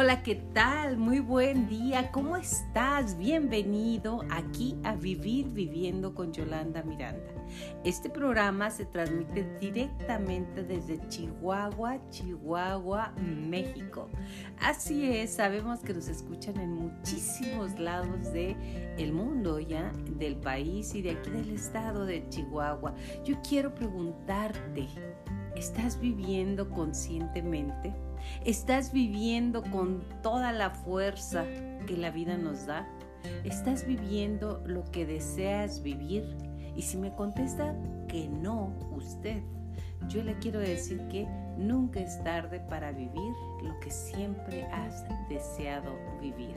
Hola, ¿qué tal? Muy buen día. ¿Cómo estás? Bienvenido aquí a Vivir Viviendo con Yolanda Miranda. Este programa se transmite directamente desde Chihuahua, Chihuahua, México. Así es, sabemos que nos escuchan en muchísimos lados del el mundo, ya, del país y de aquí del estado de Chihuahua. Yo quiero preguntarte, ¿estás viviendo conscientemente? ¿Estás viviendo con toda la fuerza que la vida nos da? ¿Estás viviendo lo que deseas vivir? Y si me contesta que no, usted, yo le quiero decir que nunca es tarde para vivir lo que siempre has deseado vivir.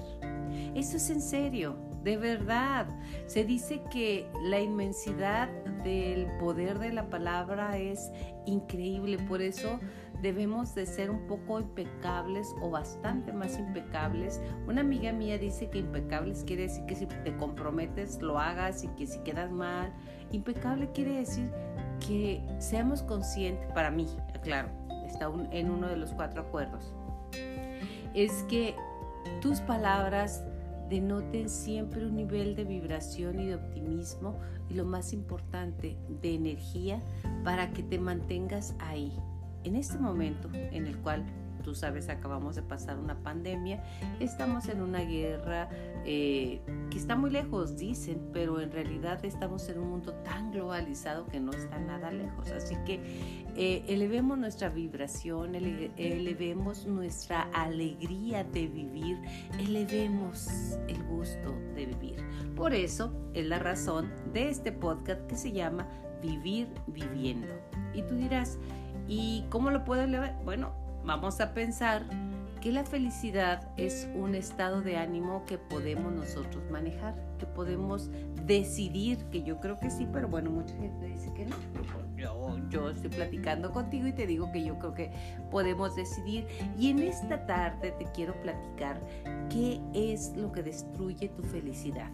Eso es en serio, de verdad. Se dice que la inmensidad del poder de la palabra es increíble, por eso debemos de ser un poco impecables o bastante más impecables. Una amiga mía dice que impecables quiere decir que si te comprometes lo hagas y que si quedas mal. Impecable quiere decir que seamos conscientes, para mí, claro, está en uno de los cuatro acuerdos, es que tus palabras denoten siempre un nivel de vibración y de optimismo y lo más importante, de energía para que te mantengas ahí, en este momento en el cual tú sabes, acabamos de pasar una pandemia, estamos en una guerra eh, que está muy lejos, dicen, pero en realidad estamos en un mundo tan globalizado que no está nada lejos. Así que eh, elevemos nuestra vibración, elevemos nuestra alegría de vivir, elevemos el gusto de vivir. Por eso es la razón de este podcast que se llama Vivir Viviendo. Y tú dirás, ¿Y cómo lo puedo elevar? Bueno, vamos a pensar que la felicidad es un estado de ánimo que podemos nosotros manejar, que podemos decidir, que yo creo que sí, pero bueno, mucha gente dice que no. Yo, yo estoy platicando contigo y te digo que yo creo que podemos decidir. Y en esta tarde te quiero platicar qué es lo que destruye tu felicidad.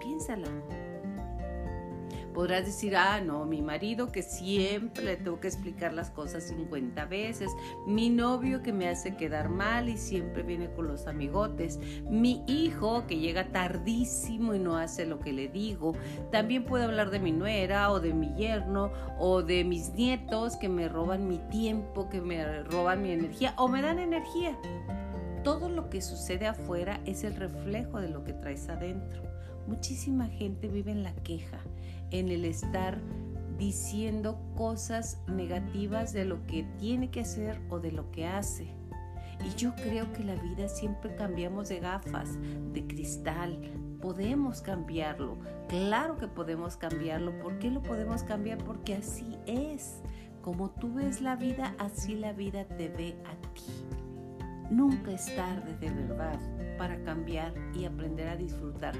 Piénsala. Podrás decir, ah, no, mi marido que siempre le tengo que explicar las cosas 50 veces, mi novio que me hace quedar mal y siempre viene con los amigotes, mi hijo que llega tardísimo y no hace lo que le digo. También puedo hablar de mi nuera o de mi yerno o de mis nietos que me roban mi tiempo, que me roban mi energía o me dan energía. Todo lo que sucede afuera es el reflejo de lo que traes adentro. Muchísima gente vive en la queja, en el estar diciendo cosas negativas de lo que tiene que hacer o de lo que hace. Y yo creo que la vida siempre cambiamos de gafas, de cristal. Podemos cambiarlo. Claro que podemos cambiarlo. ¿Por qué lo podemos cambiar? Porque así es. Como tú ves la vida, así la vida te ve a ti. Nunca es tarde de verdad para cambiar y aprender a disfrutar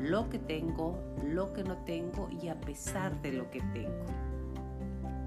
lo que tengo, lo que no tengo y a pesar de lo que tengo.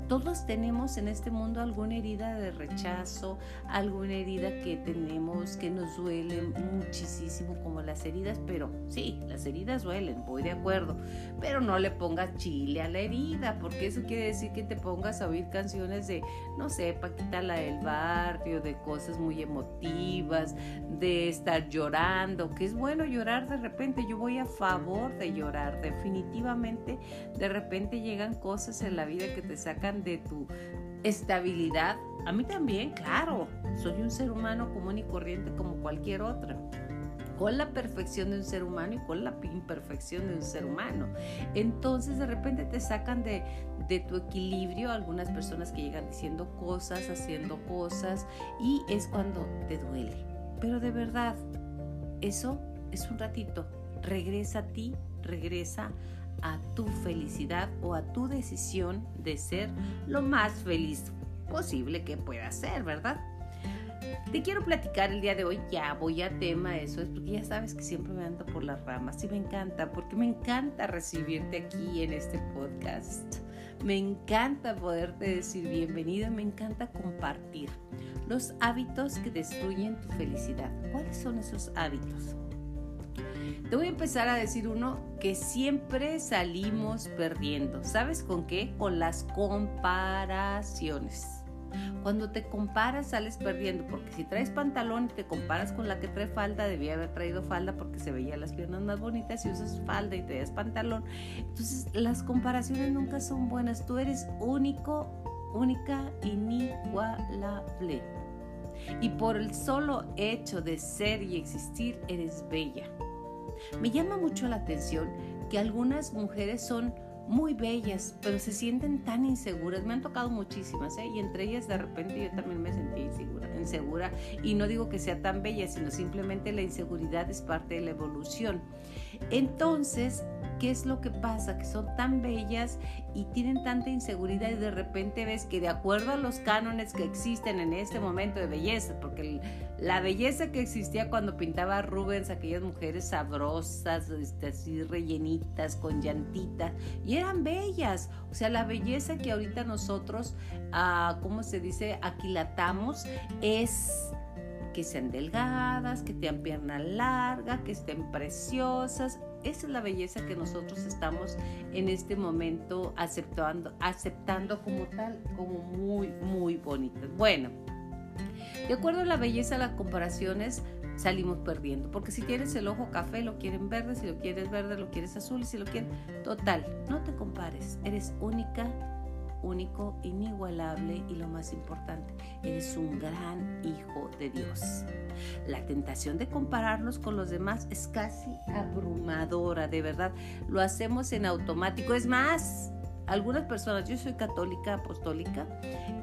Todos tenemos en este mundo alguna herida de rechazo, alguna herida que tenemos que nos duele muchísimo como las heridas, pero sí, las heridas duelen, voy de acuerdo, pero no le pongas chile a la herida, porque eso quiere decir que te pongas a oír canciones de, no sé, Paquita la del barrio, de cosas muy emotivas, de estar llorando, que es bueno llorar de repente, yo voy a favor de llorar, definitivamente de repente llegan cosas en la vida que te sacan de tu estabilidad. A mí también, claro, soy un ser humano común y corriente como cualquier otro con la perfección de un ser humano y con la imperfección de un ser humano. Entonces de repente te sacan de, de, tu equilibrio algunas personas que llegan diciendo cosas, haciendo cosas y es cuando te duele. Pero de verdad, eso es un ratito. Regresa a ti, regresa a tu felicidad o a tu decisión de ser lo más feliz posible que pueda ser, ¿verdad? Te quiero platicar el día de hoy, ya voy a tema eso, es porque ya sabes que siempre me ando por las ramas y me encanta, porque me encanta recibirte aquí en este podcast. Me encanta poderte decir bienvenido, me encanta compartir los hábitos que destruyen tu felicidad. ¿Cuáles son esos hábitos? Te voy a empezar a decir uno que siempre salimos perdiendo. ¿Sabes con qué? Con las comparaciones. Cuando te comparas sales perdiendo, porque si traes pantalón y te comparas con la que trae falda, debía haber traído falda porque se veía las piernas más bonitas, si usas falda y traes pantalón. Entonces las comparaciones nunca son buenas, tú eres único, única, inigualable. Y por el solo hecho de ser y existir, eres bella. Me llama mucho la atención que algunas mujeres son muy bellas, pero se sienten tan inseguras. Me han tocado muchísimas, ¿eh? Y entre ellas de repente yo también me sentí insegura, insegura. Y no digo que sea tan bella, sino simplemente la inseguridad es parte de la evolución. Entonces, ¿qué es lo que pasa? Que son tan bellas y tienen tanta inseguridad y de repente ves que de acuerdo a los cánones que existen en este momento de belleza, porque la belleza que existía cuando pintaba Rubens, aquellas mujeres sabrosas, este, así rellenitas, con llantitas, y eran bellas. O sea, la belleza que ahorita nosotros, ah, ¿cómo se dice?, aquilatamos es que sean delgadas, que tengan pierna larga, que estén preciosas. Esa es la belleza que nosotros estamos en este momento aceptando, aceptando como tal, como muy, muy bonitas. Bueno, de acuerdo a la belleza, las comparaciones salimos perdiendo. Porque si tienes el ojo café, lo quieren verde, si lo quieres verde, lo quieres azul, y si lo quieres... Total, no te compares, eres única único, inigualable y lo más importante, eres un gran hijo de Dios. La tentación de compararnos con los demás es casi abrumadora, de verdad. Lo hacemos en automático. Es más, algunas personas, yo soy católica, apostólica,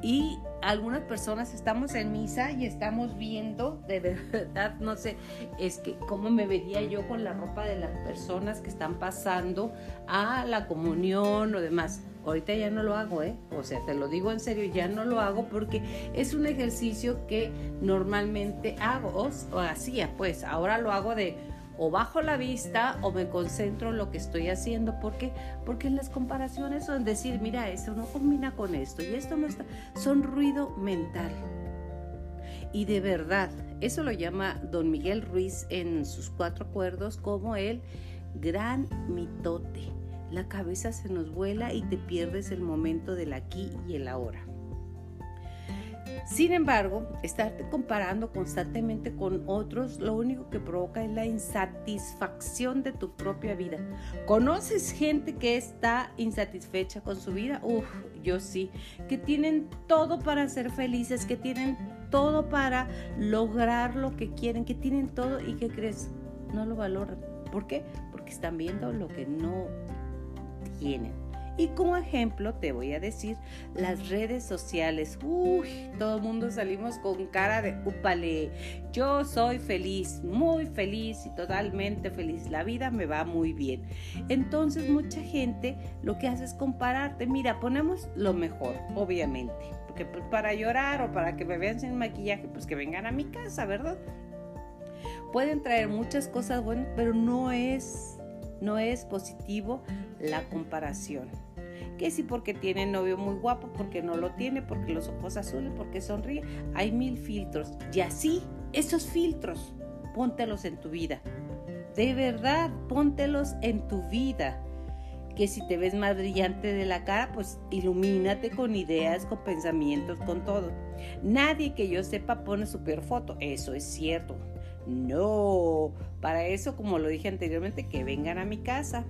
y algunas personas estamos en misa y estamos viendo, de verdad, no sé, es que cómo me vería yo con la ropa de las personas que están pasando a la comunión o demás. Ahorita ya no lo hago, ¿eh? O sea, te lo digo en serio, ya no lo hago porque es un ejercicio que normalmente hago, o, hacía, pues ahora lo hago de o bajo la vista o me concentro en lo que estoy haciendo. ¿Por qué? Porque las comparaciones son decir, mira, esto no combina con esto y esto no está, son ruido mental. Y de verdad, eso lo llama don Miguel Ruiz en sus cuatro acuerdos como el gran mitote. La cabeza se nos vuela y te pierdes el momento del aquí y el ahora. Sin embargo, estarte comparando constantemente con otros, lo único que provoca es la insatisfacción de tu propia vida. ¿Conoces gente que está insatisfecha con su vida? Uf, yo sí, que tienen todo para ser felices, que tienen todo para lograr lo que quieren, que tienen todo y que crees, no lo valoran. ¿Por qué? Porque están viendo lo que no tienen. Y como ejemplo te voy a decir las redes sociales. Uy, todo el mundo salimos con cara de upale. Yo soy feliz, muy feliz y totalmente feliz. La vida me va muy bien. Entonces mucha gente lo que hace es compararte. Mira, ponemos lo mejor, obviamente. Porque pues, para llorar o para que me vean sin maquillaje, pues que vengan a mi casa, ¿verdad? Pueden traer muchas cosas buenas, pero no es, no es positivo la comparación que si porque tiene novio muy guapo, porque no lo tiene, porque los ojos azules, porque sonríe. Hay mil filtros. Y así, esos filtros, póntelos en tu vida. De verdad, póntelos en tu vida. Que si te ves más brillante de la cara, pues ilumínate con ideas, con pensamientos, con todo. Nadie que yo sepa pone su peor foto. Eso es cierto. No, para eso, como lo dije anteriormente, que vengan a mi casa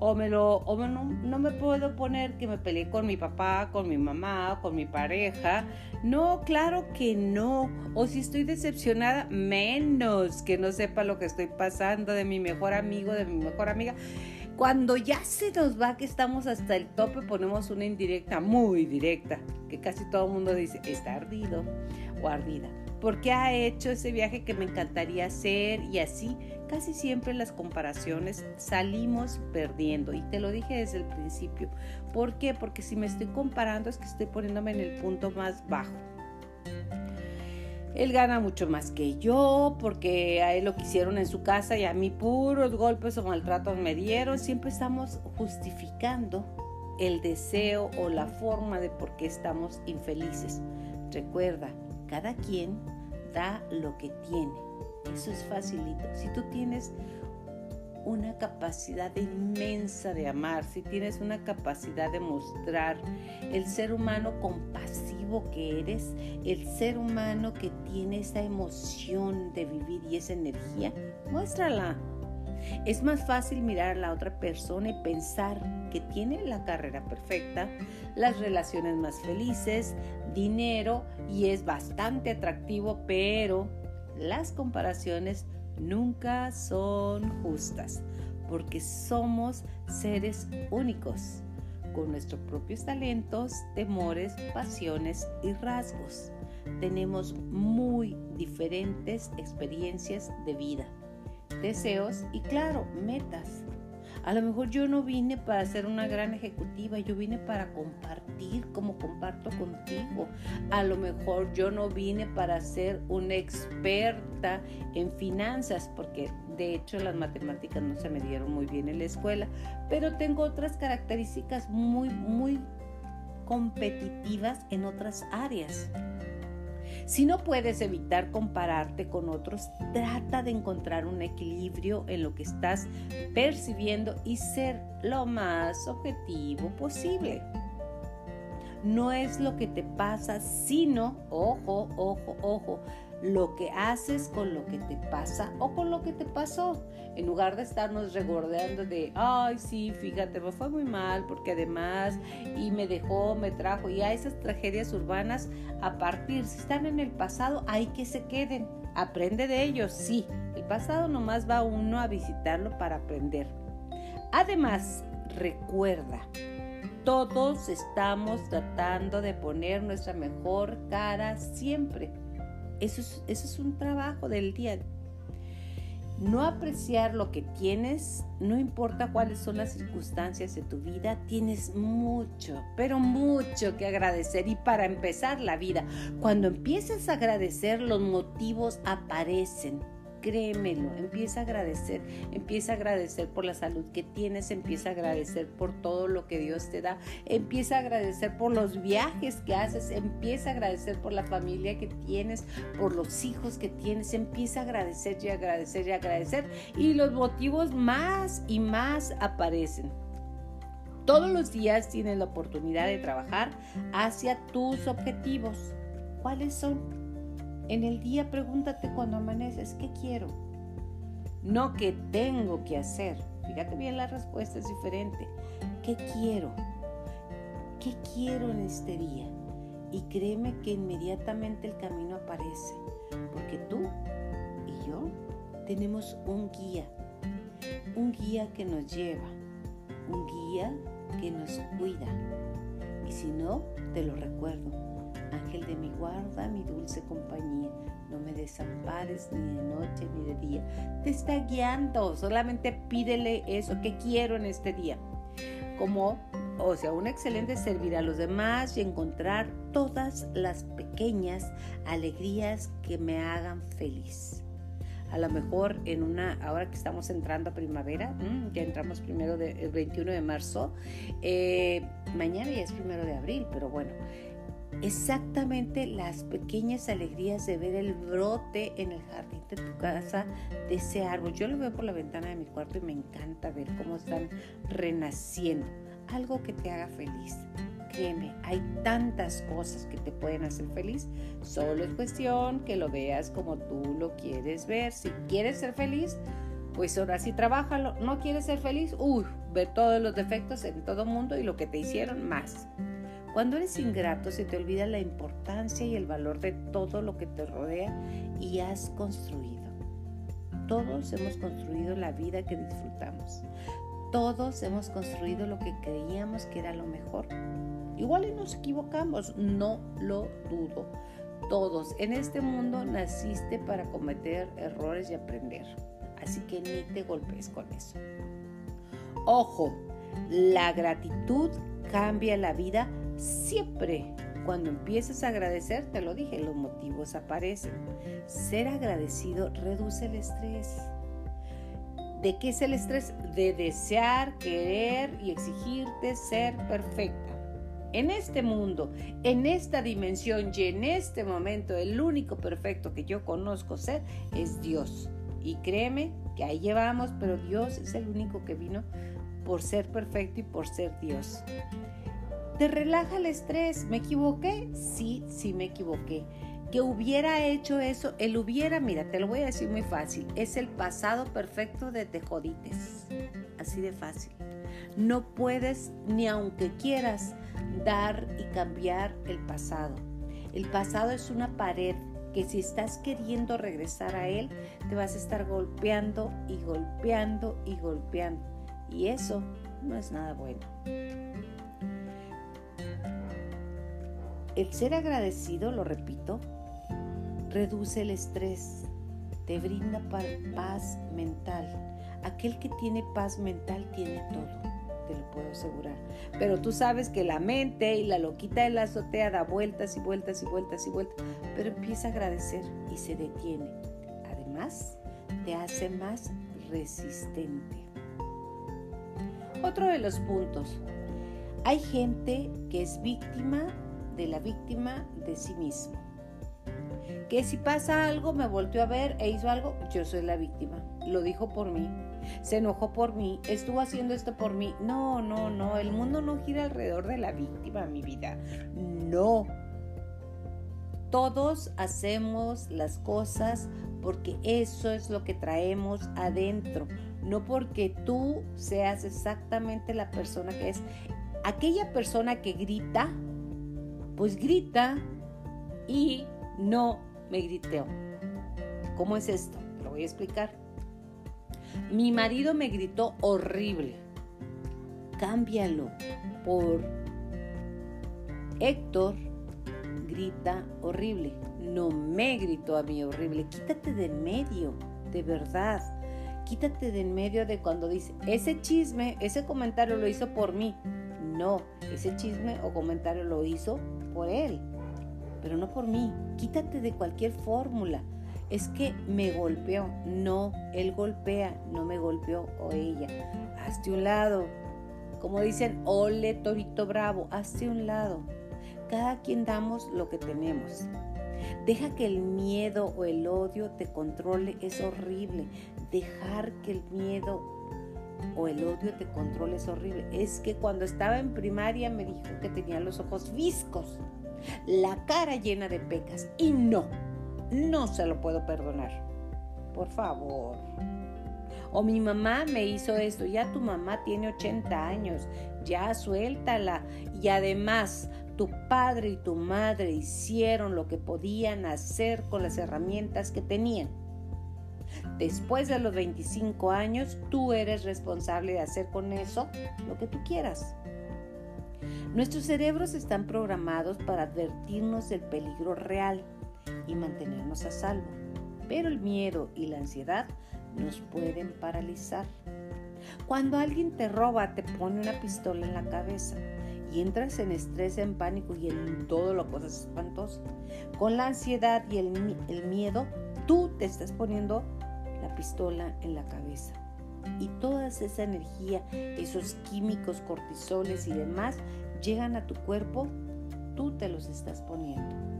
o me lo o no, no, me puedo poner que me peleé con mi papá, con mi mamá, con mi pareja. No, claro que no. O si estoy decepcionada, menos que no sepa lo que estoy pasando de mi mejor amigo, de mi mejor amiga. Cuando ya se nos va que estamos hasta el tope, ponemos una indirecta, muy directa, que casi todo el mundo dice, está ardido o ardida. Porque ha hecho ese viaje que me encantaría hacer y así casi siempre las comparaciones salimos perdiendo. Y te lo dije desde el principio. ¿Por qué? Porque si me estoy comparando es que estoy poniéndome en el punto más bajo. Él gana mucho más que yo porque a él lo quisieron en su casa y a mí puros golpes o maltratos me dieron. Siempre estamos justificando el deseo o la forma de por qué estamos infelices. Recuerda, cada quien da lo que tiene eso es facilito. Si tú tienes una capacidad inmensa de amar, si tienes una capacidad de mostrar el ser humano compasivo que eres, el ser humano que tiene esa emoción de vivir y esa energía, muéstrala. Es más fácil mirar a la otra persona y pensar que tiene la carrera perfecta, las relaciones más felices, dinero y es bastante atractivo, pero las comparaciones nunca son justas porque somos seres únicos con nuestros propios talentos, temores, pasiones y rasgos. Tenemos muy diferentes experiencias de vida, deseos y claro, metas. A lo mejor yo no vine para ser una gran ejecutiva, yo vine para compartir como comparto contigo. A lo mejor yo no vine para ser una experta en finanzas, porque de hecho las matemáticas no se me dieron muy bien en la escuela, pero tengo otras características muy, muy competitivas en otras áreas. Si no puedes evitar compararte con otros, trata de encontrar un equilibrio en lo que estás percibiendo y ser lo más objetivo posible. No es lo que te pasa, sino, ojo, ojo, ojo, lo que haces con lo que te pasa o con lo que te pasó. En lugar de estarnos regordeando de, ay, sí, fíjate, me fue muy mal porque además y me dejó, me trajo. Y a esas tragedias urbanas, a partir, si están en el pasado, hay que se queden. Aprende de ellos, sí. El pasado nomás va uno a visitarlo para aprender. Además, recuerda, todos estamos tratando de poner nuestra mejor cara siempre eso es, un trabajo del día. No apreciar lo que tienes, no importa cuáles son las circunstancias de tu vida, tienes mucho, pero mucho que agradecer. Y para empezar la vida, cuando empiezas a agradecer, los motivos aparecen créemelo, empieza a agradecer, empieza a agradecer por la salud que tienes, empieza a agradecer por todo lo que Dios te da, empieza a agradecer por los viajes que haces, empieza a agradecer por la familia que tienes, por los hijos que tienes, empieza a agradecer y agradecer y agradecer y los motivos más y más aparecen. Todos los días tienes la oportunidad de trabajar hacia tus objetivos. ¿Cuáles son? En el día pregúntate cuando amaneces, ¿qué quiero? No qué tengo que hacer. Fíjate bien, la respuesta es diferente. ¿Qué quiero? ¿Qué quiero en este día? Y créeme que inmediatamente el camino aparece, porque tú y yo tenemos un guía, un guía que nos lleva, un guía que nos cuida. Y si no, te lo recuerdo, Ángel de mi guarda, mi dulce compañía, no me desampares ni de noche ni de día. Te está guiando, solamente pídele eso que quiero en este día. Como, o sea, un excelente servir a los demás y encontrar todas las pequeñas alegrías que me hagan feliz a lo mejor en una, ahora que estamos entrando a primavera, mm, ya entramos primero de, el 21 de marzo, eh, mañana ya es primero de abril, pero bueno, exactamente las pequeñas alegrías de ver el brote en el jardín de tu casa de ese árbol. Yo lo veo por la ventana de mi cuarto y me encanta ver cómo están renaciendo. Algo que te haga feliz. Créeme, hay tantas cosas que te pueden hacer feliz. Solo es cuestión que lo veas como tú lo quieres ver. Si quieres ser feliz, pues ahora sí trabájalo. No quieres ser feliz, uy, ve todos los defectos en todo mundo y lo que te hicieron más. Cuando eres ingrato se te olvida la importancia y el valor de todo lo que te rodea y has construido. Todos hemos construido la vida que disfrutamos. Todos hemos construido lo que creíamos que era lo mejor. Igual nos equivocamos, no lo dudo. Todos en este mundo naciste para cometer errores y aprender. Así que ni te golpes con eso. Ojo, la gratitud cambia la vida Siempre cuando empieces a agradecer, te lo dije, los motivos aparecen. Ser agradecido reduce el estrés. ¿De qué es el estrés? De desear, querer y exigirte ser perfecta. En este mundo, en esta dimensión y en este momento, el único perfecto que yo conozco ser es Dios. Y créeme que ahí llevamos, pero Dios es el único que vino por ser perfecto y por ser Dios Te relaja el estrés. ¿Me equivoqué? Sí, sí me equivoqué. Que hubiera hecho eso, el hubiera, mira, te lo voy a decir muy fácil, es el pasado perfecto de te jodites. Así de fácil. No puedes, ni aunque quieras, dar y cambiar el pasado. El pasado es una pared que si estás queriendo regresar a él, te vas a estar golpeando y golpeando y golpeando. Y eso no es nada bueno. El ser agradecido, lo repito, reduce el estrés, te brinda paz mental. Aquel que tiene paz mental tiene todo te lo puedo asegurar. Pero tú sabes que la mente y la loquita de la azotea da vueltas y vueltas y vueltas y vueltas, pero empieza a agradecer y se detiene. Además, te hace más resistente. Otro de los puntos. Hay gente que es víctima de la víctima de sí mismo. Que si pasa algo, me volteó a ver e hizo algo, yo soy la víctima. Lo dijo por mí se enojó por mí, estuvo haciendo esto por mí. No, no, no, el mundo no gira alrededor de la víctima, mi vida. No. Todos hacemos las cosas porque eso es lo que traemos adentro, no porque tú seas exactamente la persona que es. Aquella persona que grita, pues grita y no me griteo. ¿Cómo es esto? Te lo voy a explicar. Mi marido me gritó horrible. Cámbialo por Héctor grita horrible. No me gritó a mí horrible. Quítate de medio, de verdad. Quítate de en medio de cuando dice, ese chisme, ese comentario lo hizo por mí. No, ese chisme o comentario lo hizo por él, pero no por mí. Quítate de cualquier fórmula es que me golpeó. No, él golpea, no me golpeó o ella. Hazte un lado. Como dicen, ole torito bravo, hazte un lado. Cada quien damos lo que tenemos. Deja que el miedo o el odio te controle, es horrible. Dejar que el miedo o el odio te controle es horrible. Es que cuando estaba en primaria me dijo que tenía los ojos viscos, la cara llena de pecas. Y no, no se lo puedo perdonar. Por favor. O mi mamá me hizo esto, ya tu mamá tiene 80 años, ya suéltala. Y además, tu padre y tu madre hicieron lo que podían hacer con las herramientas que tenían. Después de los 25 años, tú eres responsable de hacer con eso lo que tú quieras. Nuestros cerebros están programados para advertirnos del peligro real y mantenernos a salvo. Pero el miedo y la ansiedad nos pueden paralizar. Cuando alguien te roba, te pone una pistola en la cabeza y entras en estrés, en pánico y en todo lo cosas espantosas. Con la ansiedad y el, el miedo, tú te estás poniendo la pistola en la cabeza. Y toda esa energía, esos químicos, cortisoles y demás, llegan a tu cuerpo, tú te los estás poniendo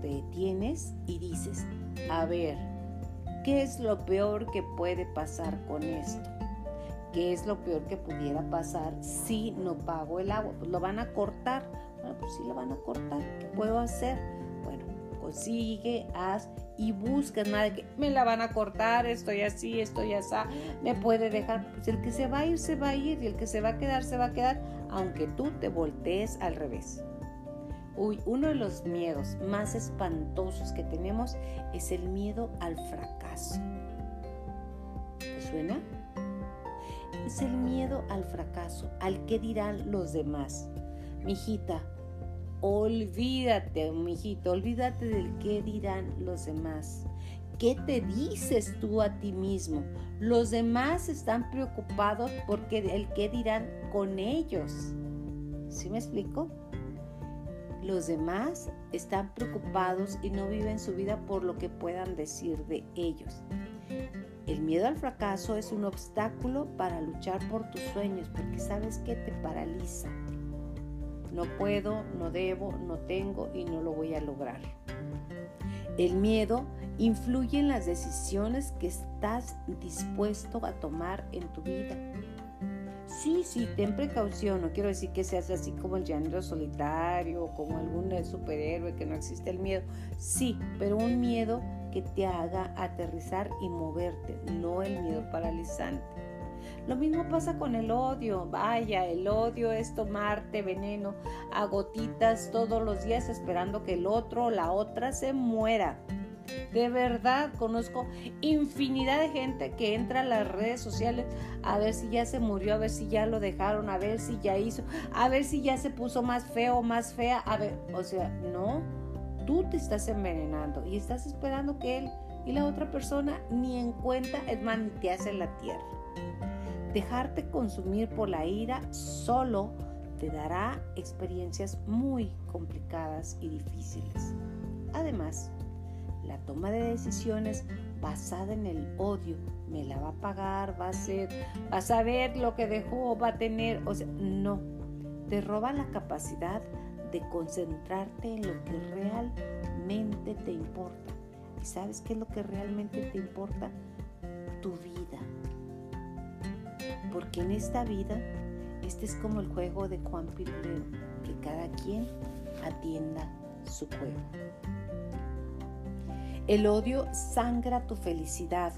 te detienes y dices, a ver, ¿qué es lo peor que puede pasar con esto? ¿Qué es lo peor que pudiera pasar si no pago el agua? Pues lo van a cortar. Bueno, pues sí lo van a cortar. ¿Qué puedo hacer? Consigue, haz y busca nada que me la van a cortar, estoy así, estoy así, me puede dejar. Pues el que se va a ir, se va a ir y el que se va a quedar, se va a quedar, aunque tú te voltees al revés. Uy, uno de los miedos más espantosos que tenemos es el miedo al fracaso. ¿Te suena? Es el miedo al fracaso, al que dirán los demás. Mijita, olvídate, mijito, olvídate del qué dirán los demás. ¿Qué te dices tú a ti mismo? Los demás están preocupados porque el qué dirán con ellos. ¿Sí me explico? Los demás están preocupados y no viven su vida por lo que puedan decir de ellos. El miedo al fracaso es un obstáculo para luchar por tus sueños porque sabes que te paraliza. No puedo, no debo, no tengo y no lo voy a lograr. El miedo influye en las decisiones que estás dispuesto a tomar en tu vida. Sí, sí, ten precaución, no quiero decir que seas así como el llanero solitario o como algún superhéroe que no existe el miedo. Sí, pero un miedo que te haga aterrizar y moverte, no el miedo paralizante. Lo mismo pasa con el odio. Vaya, el odio es tomarte veneno a gotitas todos los días esperando que el otro o la otra se muera. De verdad, conozco infinidad de gente que entra a las redes sociales a ver si ya se murió, a ver si ya lo dejaron, a ver si ya hizo, a ver si ya se puso más feo más fea. A ver, o sea, no, tú te estás envenenando y estás esperando que él y la otra persona ni en cuenta, es más, ni te hace la tierra. Dejarte consumir por la ira solo te dará experiencias muy complicadas y difíciles. Además, la toma de decisiones basada en el odio, me la va a pagar, va a ser, va a saber lo que dejó, va a tener, o sea, no, te roba la capacidad de concentrarte en lo que realmente te importa. ¿Y sabes qué es lo que realmente te importa? Tu vida porque en esta vida, este es como el juego de Juan Pirulero, que cada quien atienda su juego. El odio sangra tu felicidad.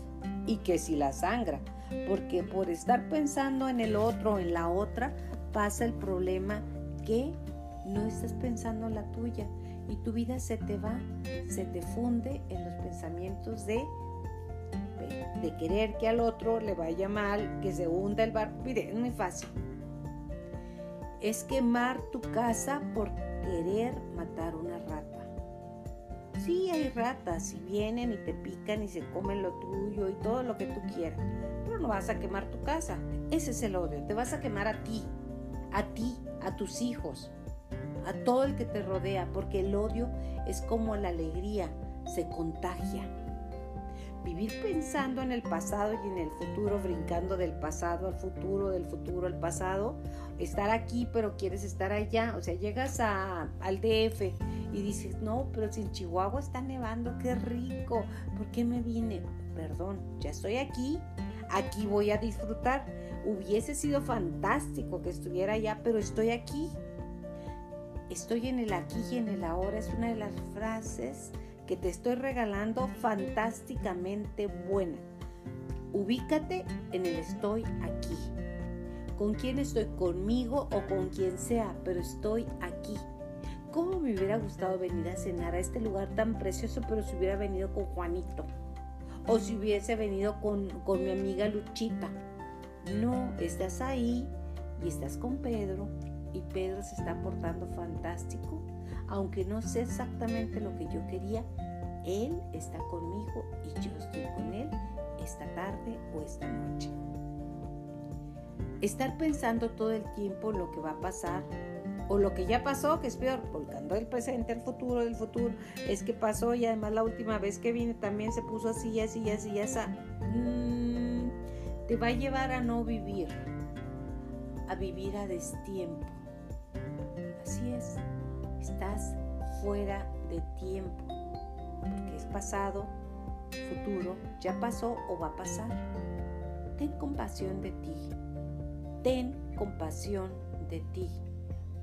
Y que si la sangra, porque por estar pensando en el otro, en la otra, pasa el problema que no estás pensando en la tuya. Y tu vida se te va, se te funde en los pensamientos de de querer que al otro le vaya mal, que se hunda el barco. Mire, es muy fácil. Es quemar tu casa por querer matar una rata. Sí, hay ratas y vienen y te pican y se comen lo tuyo y todo lo que tú quieras. Pero no vas a quemar tu casa. Ese es el odio. Te vas a quemar a ti, a ti, a tus hijos, a todo el que te rodea, porque el odio es como la alegría, se contagia. Vivir pensando en el pasado y en el futuro, brincando del pasado al futuro, del futuro al pasado, estar aquí pero quieres estar allá, o sea, llegas a, al DF y dices, no, pero si en Chihuahua está nevando, qué rico, ¿por qué me vine? Perdón, ya estoy aquí, aquí voy a disfrutar. Hubiese sido fantástico que estuviera allá, pero estoy aquí. Estoy en el aquí y en el ahora, es una de las frases que te estoy regalando fantásticamente buena. Ubícate en el estoy aquí. ¿Con quién estoy? Conmigo o con quien sea, pero estoy aquí. ¿Cómo me hubiera gustado venir a cenar a este lugar tan precioso, pero si hubiera venido con Juanito? O si hubiese venido con, con mi amiga Luchita. No, estás ahí y estás con Pedro y Pedro se está portando fantástico aunque no sé exactamente lo que yo quería, Él está conmigo y yo estoy con Él esta tarde o esta noche. Estar pensando todo el tiempo lo que va a pasar o lo que ya pasó, que es peor, volcando el presente al futuro del futuro, es que pasó y además la última vez que vine también se puso así, así, así, así. Mm, te va a llevar a no vivir, a vivir a destiempo. Así es estás fuera de tiempo, porque es pasado, futuro, ya pasó o va a pasar. Ten compasión de ti, ten compasión de ti,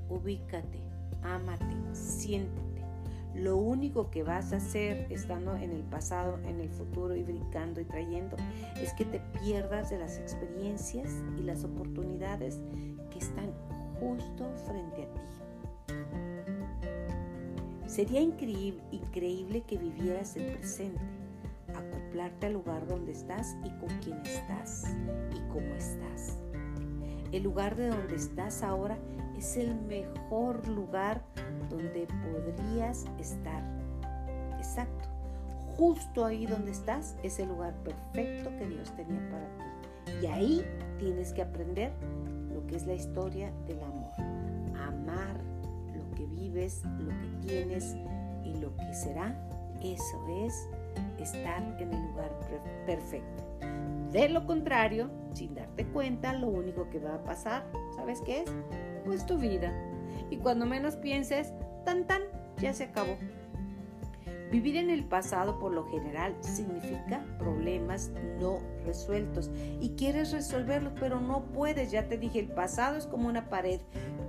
ubícate, ámate, siéntete. Lo único que vas a hacer estando en el pasado, en el futuro y brincando y trayendo es que te pierdas de las experiencias y las oportunidades que están justo frente a ti. Sería increíble, que vivieras el presente, acoplarte al lugar donde estás y con quién estás y cómo estás. El lugar de donde estás ahora es el mejor lugar donde podrías estar. Exacto. Justo ahí donde estás es el lugar perfecto que Dios tenía para ti. Y ahí tienes que aprender lo que es la historia del amor. Amar vives, lo que tienes y lo que será, eso es estar en el lugar perfecto. De lo contrario, sin darte cuenta, lo único que va a pasar, ¿sabes qué es? Pues tu vida. Y cuando menos pienses, tan tan, ya se acabó. Vivir en el pasado por lo general significa problemas no resueltos y quieres resolverlos pero no puedes. Ya te dije, el pasado es como una pared.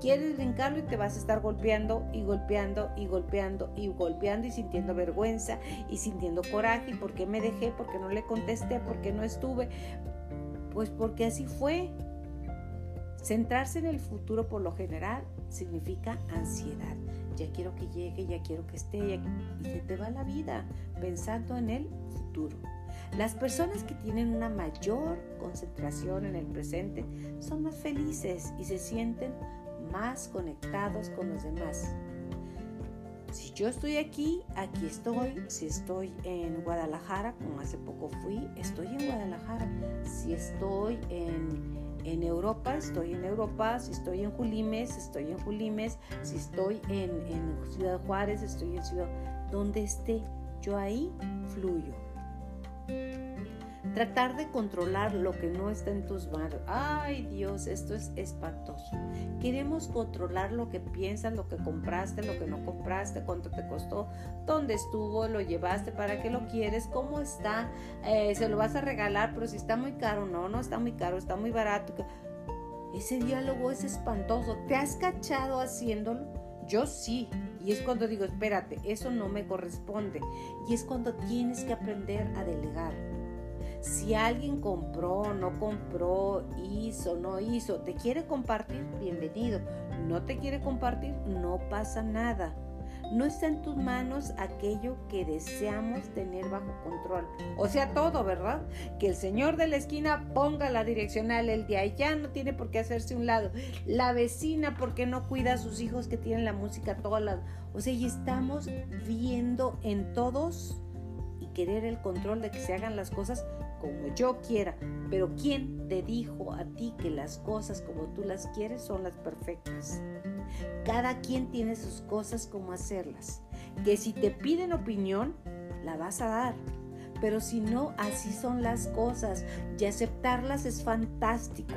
Quieres brincarlo y te vas a estar golpeando y golpeando y golpeando y golpeando y sintiendo vergüenza y sintiendo coraje. ¿Por qué me dejé? ¿Por qué no le contesté? ¿Por qué no estuve? Pues porque así fue. Centrarse en el futuro por lo general significa ansiedad. Ya quiero que llegue, ya quiero que esté, y se te va la vida pensando en el futuro. Las personas que tienen una mayor concentración en el presente son más felices y se sienten más conectados con los demás. Si yo estoy aquí, aquí estoy. Si estoy en Guadalajara, como hace poco fui, estoy en Guadalajara. Si estoy en en Europa, estoy en Europa, si estoy en Julimes, estoy en Julimes, si estoy en, Ciudad Juárez, estoy en Ciudad, donde esté, yo ahí fluyo. Tratar de controlar lo que no está en tus manos. Ay Dios, esto es espantoso. Queremos controlar lo que piensas, lo que compraste, lo que no compraste, cuánto te costó, dónde estuvo, lo llevaste, para qué lo quieres, cómo está, eh, se lo vas a regalar, pero si está muy caro, no, no está muy caro, está muy barato. Ese diálogo es espantoso. ¿Te has cachado haciéndolo? Yo sí. Y es cuando digo, espérate, eso no me corresponde. Y es cuando tienes que aprender a delegar si alguien compró, no compró, hizo, no hizo, te quiere compartir, bienvenido. No te quiere compartir, no pasa nada. No está en tus manos aquello que deseamos tener bajo control. O sea, todo, ¿verdad? Que el señor de la esquina ponga la direccional, el de allá no tiene por qué hacerse un lado. La vecina porque no cuida a sus hijos que tienen la música a todas las... O sea, y estamos viendo en todos y querer el control de que se hagan las cosas como yo quiera, pero ¿quién te dijo a ti que las cosas como tú las quieres son las perfectas? Cada quien tiene sus cosas como hacerlas, que si te piden opinión, la vas a dar, pero si no, así son las cosas y aceptarlas es fantástico.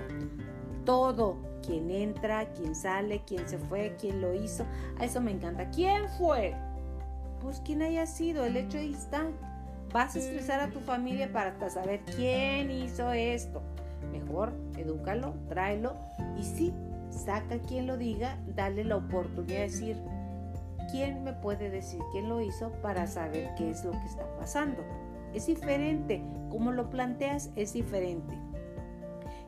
Todo, quien entra, quien sale, quién se fue, quién lo hizo, a eso me encanta. ¿Quién fue? Pues quien haya sido, el hecho ahí está Vas a estresar a tu familia para saber quién hizo esto. Mejor edúcalo, tráelo y sí, saca quien lo diga, dale la oportunidad de decir quién me puede decir quién lo hizo para saber qué es lo que está pasando. Es diferente, como lo planteas es diferente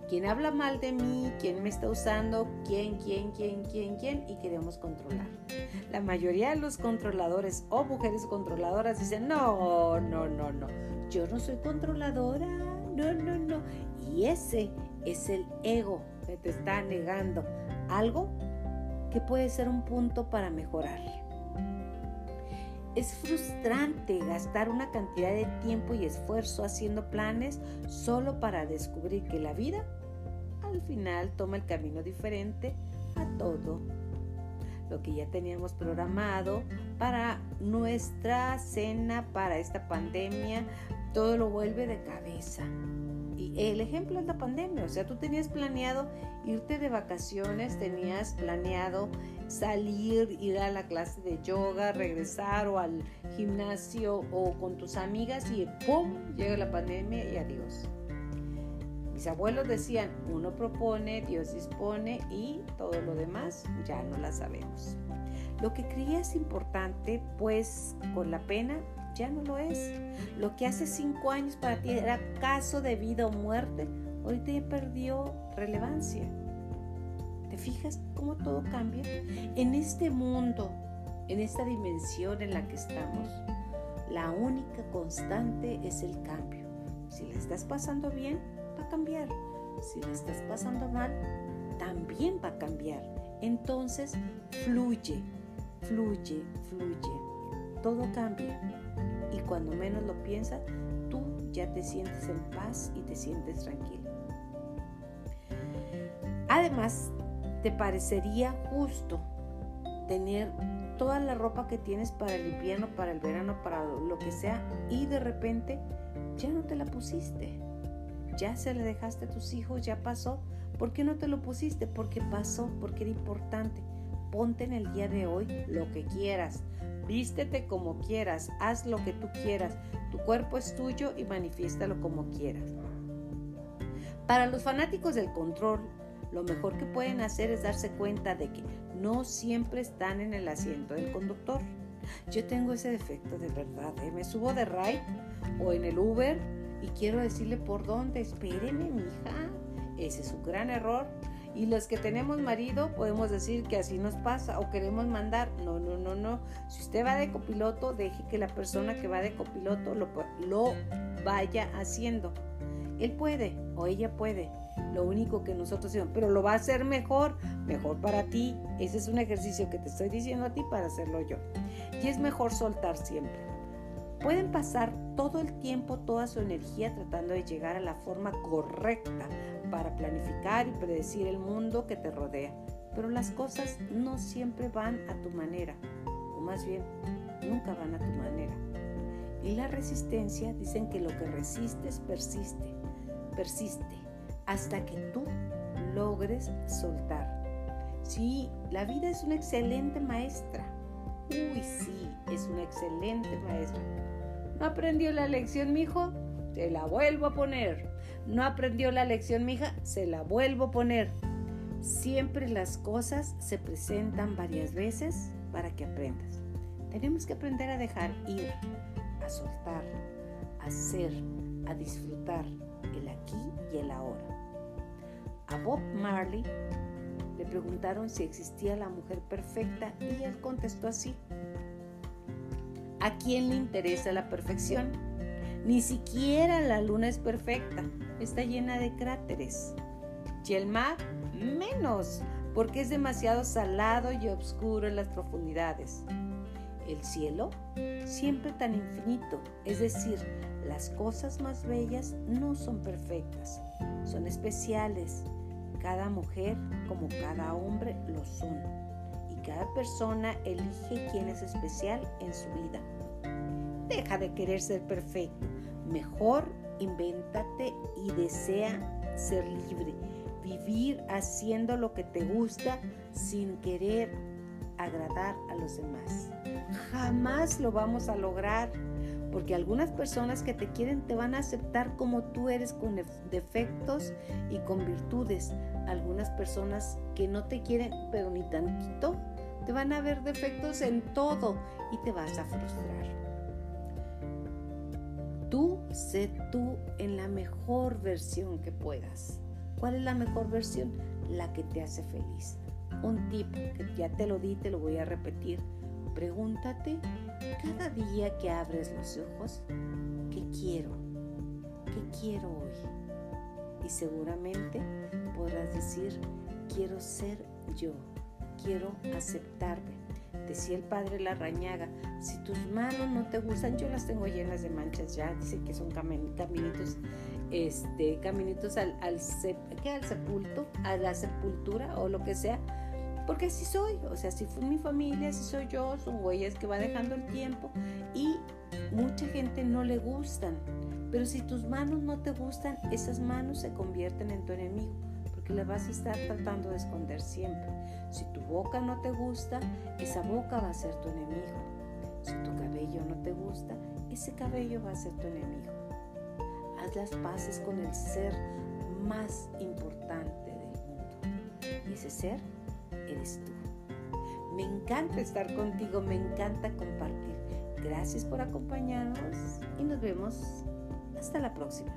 quién habla mal de mí, quién me está usando, quién, quién, quién, quién, quién, y queremos controlar. La mayoría de los controladores o mujeres controladoras dicen, no, no, no, no, yo no soy controladora, no, no, no. Y ese es el ego que te está negando algo que puede ser un punto para mejorar. Es frustrante gastar una cantidad de tiempo y esfuerzo haciendo planes solo para descubrir que la vida al final toma el camino diferente a todo lo que ya teníamos programado para nuestra cena, para esta pandemia, todo lo vuelve de cabeza. Y el ejemplo es la pandemia, o sea, tú tenías planeado irte de vacaciones, tenías planeado salir, ir a la clase de yoga, regresar o al gimnasio o con tus amigas y ¡pum! llega la pandemia y adiós. Mis abuelos decían, uno propone, Dios dispone y todo lo demás ya no la sabemos. Lo que creías importante, pues con la pena ya no lo es. Lo que hace cinco años para ti era caso de vida o muerte, ahorita ya perdió relevancia. ¿Te fijas cómo todo cambia? En este mundo, en esta dimensión en la que estamos, la única constante es el cambio. Si la estás pasando bien, va a cambiar. Si la estás pasando mal, también va a cambiar. Entonces, fluye, fluye, fluye. Todo cambia. Y cuando menos lo piensas, tú ya te sientes en paz y te sientes tranquilo. Además, te parecería justo tener toda la ropa que tienes para el invierno, para el verano, para lo que sea, y de repente ya no te la pusiste. Ya se le dejaste a tus hijos, ya pasó. ¿Por qué no te lo pusiste? Porque pasó, porque era importante. ponte en el día de hoy lo que quieras. Vístete como quieras, haz lo que tú quieras. Tu cuerpo es tuyo y manifiéstalo como quieras. Para los fanáticos del control, lo mejor que pueden hacer es darse cuenta de que no siempre están en el asiento del conductor. Yo tengo ese defecto de verdad. ¿eh? Me subo de ride o en el Uber y quiero decirle por dónde. Espéreme, mija. Ese es un gran error. Y los que tenemos marido podemos decir que así nos pasa o queremos mandar. No, no, no, no. Si usted va de copiloto, deje que la persona que va de copiloto lo, lo vaya haciendo. Él puede o ella puede. Lo único que nosotros hacemos, pero lo va a hacer mejor, mejor para ti. Ese es un ejercicio que te estoy diciendo a ti para hacerlo yo. Y es mejor soltar siempre. Pueden pasar todo el tiempo, toda su energía tratando de llegar a la forma correcta para planificar y predecir el mundo que te rodea. Pero las cosas no siempre van a tu manera, o más bien, nunca van a tu manera. Y la resistencia dicen que lo que resistes persiste persiste hasta que tú logres soltar. Sí, la vida es una excelente maestra. Uy, sí, es una excelente maestra. ¿No aprendió la lección, mijo? Se la vuelvo a poner. ¿No aprendió la lección, mija? Se la vuelvo a poner. Siempre las cosas se presentan varias veces para que aprendas. Tenemos que aprender a dejar ir, a soltar, a ser, a disfrutar, el aquí y el ahora. A Bob Marley le preguntaron si existía la mujer perfecta y él contestó así. ¿A quién le interesa la perfección? Ni siquiera la luna es perfecta, está llena de cráteres. Y el mar, menos, porque es demasiado salado y oscuro en las profundidades. El cielo, siempre tan infinito, es decir, las cosas más bellas no son perfectas, son especiales. Cada mujer, como cada hombre, lo son. Y cada persona elige quién es especial en su vida. Deja de querer ser perfecto. Mejor invéntate y desea ser libre. Vivir haciendo lo que te gusta sin querer agradar a los demás. Jamás lo vamos a lograr porque algunas personas que te quieren te van a aceptar como tú eres con defectos y con virtudes. Algunas personas que no te quieren, pero ni tantito, te van a ver defectos en todo y te vas a frustrar. Sé tú en la mejor versión que puedas. ¿Cuál es la mejor versión? La que te hace feliz. Un tip que ya te lo di, te lo voy a repetir Pregúntate cada día que abres los ojos, ¿qué quiero? ¿Qué quiero hoy? Y seguramente podrás decir, quiero ser yo, quiero aceptarme. Decía el padre Larrañaga, si tus manos no te gustan, yo las tengo llenas de manchas ya, dice que son caminitos, este, caminitos al, al, al sepulto, a la sepultura o lo que sea, porque así soy, o sea, si fue mi familia, así soy yo, son huellas que va dejando el tiempo y mucha gente no le gustan. Pero si tus manos no te gustan, esas manos se convierten en tu enemigo, porque las vas a estar tratando de esconder siempre. Si tu boca no te gusta, esa boca va a ser tu enemigo. Si tu cabello no te gusta, ese cabello va a ser tu enemigo. Haz las paces con el ser más importante del mundo. Y ese ser eres tú. Me encanta estar contigo, me encanta compartir. Gracias por acompañarnos y nos vemos hasta la próxima.